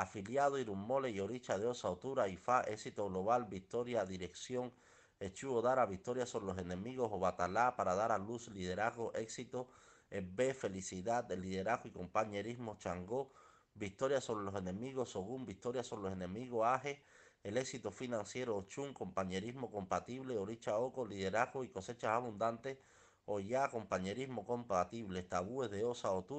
afiliado Irumole y Oricha de Osa Otura, IFA, éxito global, victoria, dirección, Echuo Dara, victoria sobre los enemigos, o Batalá, para dar a luz, liderazgo, éxito, B, felicidad, liderazgo y compañerismo, Changó, victoria sobre los enemigos, Ogún, victoria sobre los enemigos, Aje, el éxito financiero, Ochun, compañerismo compatible, Oricha Oco, liderazgo y cosechas abundantes, oya compañerismo compatible, tabúes de Osa Otura,